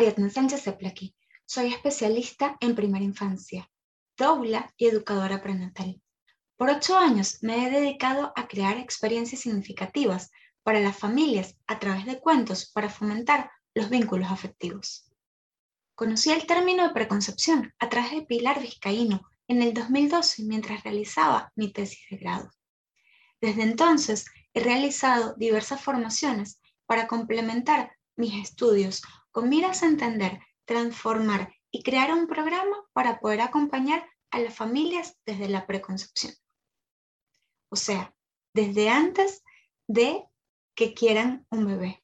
Ariadna Sánchez Zeplaki. Soy especialista en primera infancia, doula y educadora prenatal. Por ocho años me he dedicado a crear experiencias significativas para las familias a través de cuentos para fomentar los vínculos afectivos. Conocí el término de preconcepción a través de Pilar Vizcaíno en el 2012 mientras realizaba mi tesis de grado. Desde entonces he realizado diversas formaciones para complementar mis estudios con miras a entender, transformar y crear un programa para poder acompañar a las familias desde la preconcepción. O sea, desde antes de que quieran un bebé.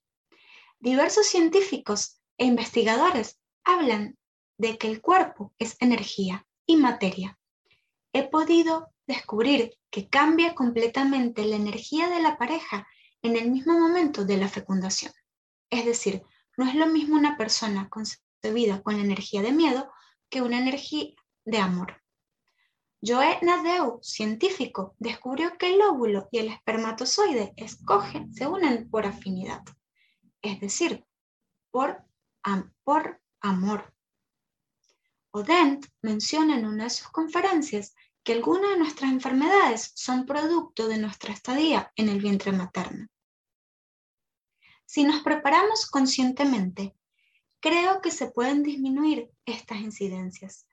Diversos científicos e investigadores hablan de que el cuerpo es energía y materia. He podido descubrir que cambia completamente la energía de la pareja en el mismo momento de la fecundación. Es decir, no es lo mismo una persona concebida con la energía de miedo que una energía de amor. Joe Nadeu, científico, descubrió que el óvulo y el espermatozoide escogen, se unen por afinidad, es decir, por, por amor. Odent menciona en una de sus conferencias que algunas de nuestras enfermedades son producto de nuestra estadía en el vientre materno. Si nos preparamos conscientemente, creo que se pueden disminuir estas incidencias.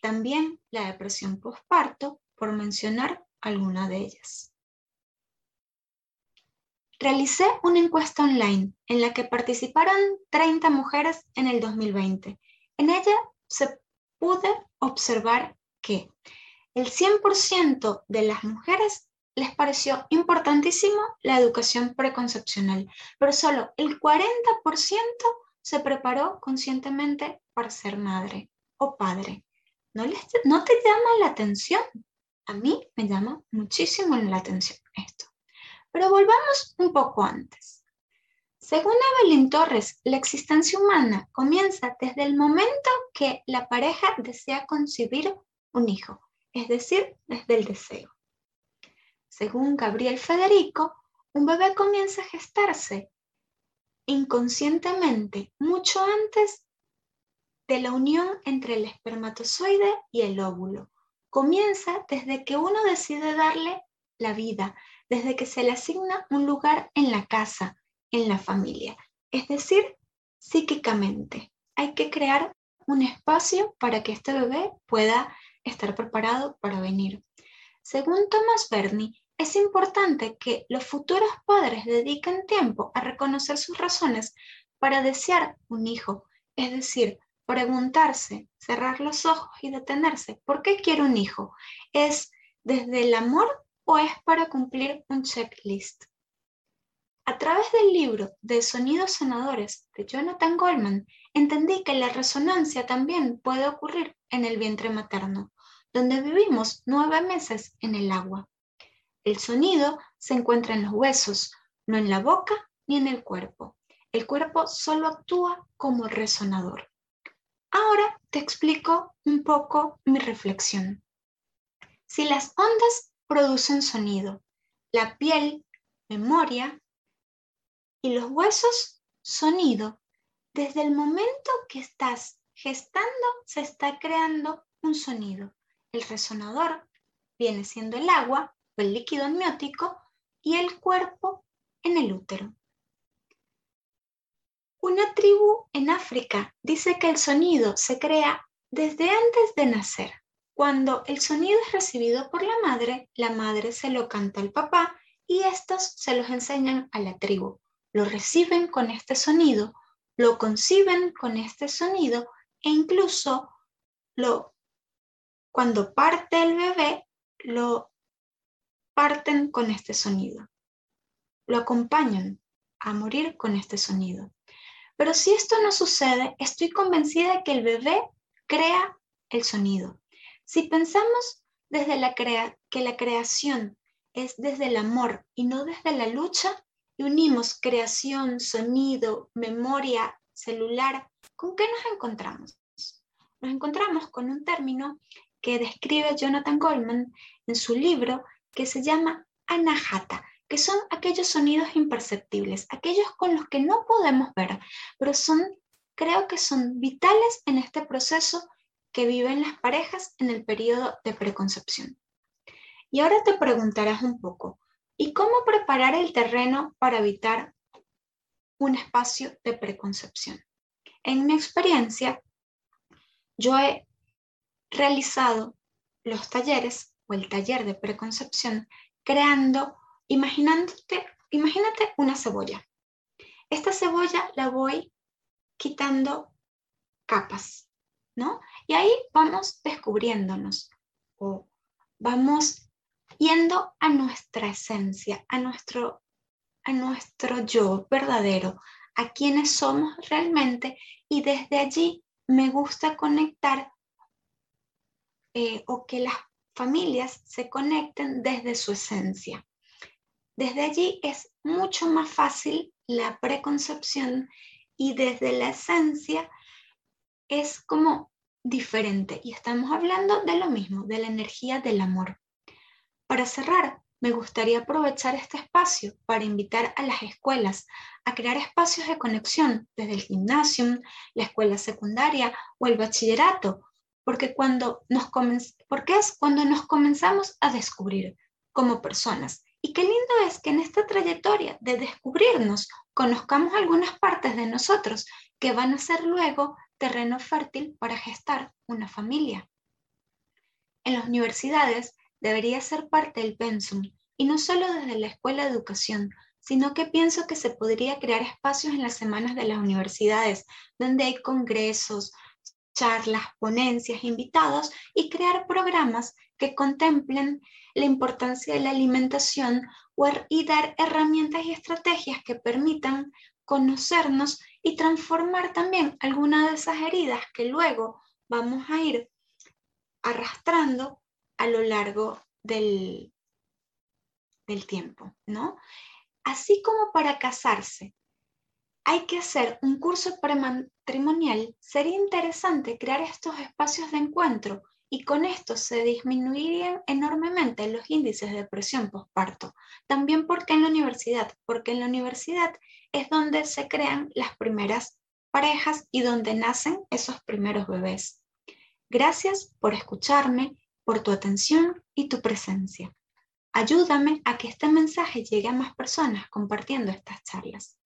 También la depresión postparto, por mencionar alguna de ellas. Realicé una encuesta online en la que participaron 30 mujeres en el 2020. En ella se pude observar que el 100% de las mujeres les pareció importantísimo la educación preconcepcional, pero solo el 40% se preparó conscientemente para ser madre o padre. ¿No, les, ¿No te llama la atención? A mí me llama muchísimo la atención esto. Pero volvamos un poco antes. Según Evelyn Torres, la existencia humana comienza desde el momento que la pareja desea concebir un hijo, es decir, desde el deseo. Según Gabriel Federico, un bebé comienza a gestarse inconscientemente mucho antes de la unión entre el espermatozoide y el óvulo. Comienza desde que uno decide darle la vida, desde que se le asigna un lugar en la casa, en la familia, es decir, psíquicamente. Hay que crear un espacio para que este bebé pueda estar preparado para venir. Según Thomas Bernie, es importante que los futuros padres dediquen tiempo a reconocer sus razones para desear un hijo, es decir, preguntarse, cerrar los ojos y detenerse, ¿por qué quiero un hijo? ¿Es desde el amor o es para cumplir un checklist? A través del libro de Sonidos Sanadores de Jonathan Goldman, entendí que la resonancia también puede ocurrir en el vientre materno, donde vivimos nueve meses en el agua. El sonido se encuentra en los huesos, no en la boca ni en el cuerpo. El cuerpo solo actúa como resonador. Ahora te explico un poco mi reflexión. Si las ondas producen sonido, la piel, memoria y los huesos, sonido, desde el momento que estás gestando se está creando un sonido. El resonador viene siendo el agua el líquido amniótico y el cuerpo en el útero. Una tribu en África dice que el sonido se crea desde antes de nacer. Cuando el sonido es recibido por la madre, la madre se lo canta al papá y estos se los enseñan a la tribu. Lo reciben con este sonido, lo conciben con este sonido e incluso lo, cuando parte el bebé, lo parten con este sonido. Lo acompañan a morir con este sonido. Pero si esto no sucede, estoy convencida de que el bebé crea el sonido. Si pensamos desde la que la creación es desde el amor y no desde la lucha, y unimos creación, sonido, memoria celular, ¿con qué nos encontramos? Nos encontramos con un término que describe Jonathan Goldman en su libro que se llama anahata, que son aquellos sonidos imperceptibles, aquellos con los que no podemos ver, pero son creo que son vitales en este proceso que viven las parejas en el periodo de preconcepción. Y ahora te preguntarás un poco, ¿y cómo preparar el terreno para evitar un espacio de preconcepción? En mi experiencia, yo he realizado los talleres o el taller de preconcepción creando, imaginándote, imagínate una cebolla. Esta cebolla la voy quitando capas, ¿no? Y ahí vamos descubriéndonos o vamos yendo a nuestra esencia, a nuestro, a nuestro yo verdadero, a quienes somos realmente y desde allí me gusta conectar eh, o que las familias se conecten desde su esencia. Desde allí es mucho más fácil la preconcepción y desde la esencia es como diferente y estamos hablando de lo mismo, de la energía del amor. Para cerrar, me gustaría aprovechar este espacio para invitar a las escuelas a crear espacios de conexión desde el gimnasio, la escuela secundaria o el bachillerato, porque, cuando nos porque es cuando nos comenzamos a descubrir como personas. Y qué lindo es que en esta trayectoria de descubrirnos conozcamos algunas partes de nosotros que van a ser luego terreno fértil para gestar una familia. En las universidades debería ser parte del pensum y no solo desde la escuela de educación, sino que pienso que se podría crear espacios en las semanas de las universidades donde hay congresos, charlas, ponencias, invitados y crear programas que contemplen la importancia de la alimentación y dar herramientas y estrategias que permitan conocernos y transformar también algunas de esas heridas que luego vamos a ir arrastrando a lo largo del, del tiempo, ¿no? Así como para casarse hay que hacer un curso prematrimonial, sería interesante crear estos espacios de encuentro y con esto se disminuirían enormemente los índices de depresión postparto. También porque en la universidad, porque en la universidad es donde se crean las primeras parejas y donde nacen esos primeros bebés. Gracias por escucharme, por tu atención y tu presencia. Ayúdame a que este mensaje llegue a más personas compartiendo estas charlas.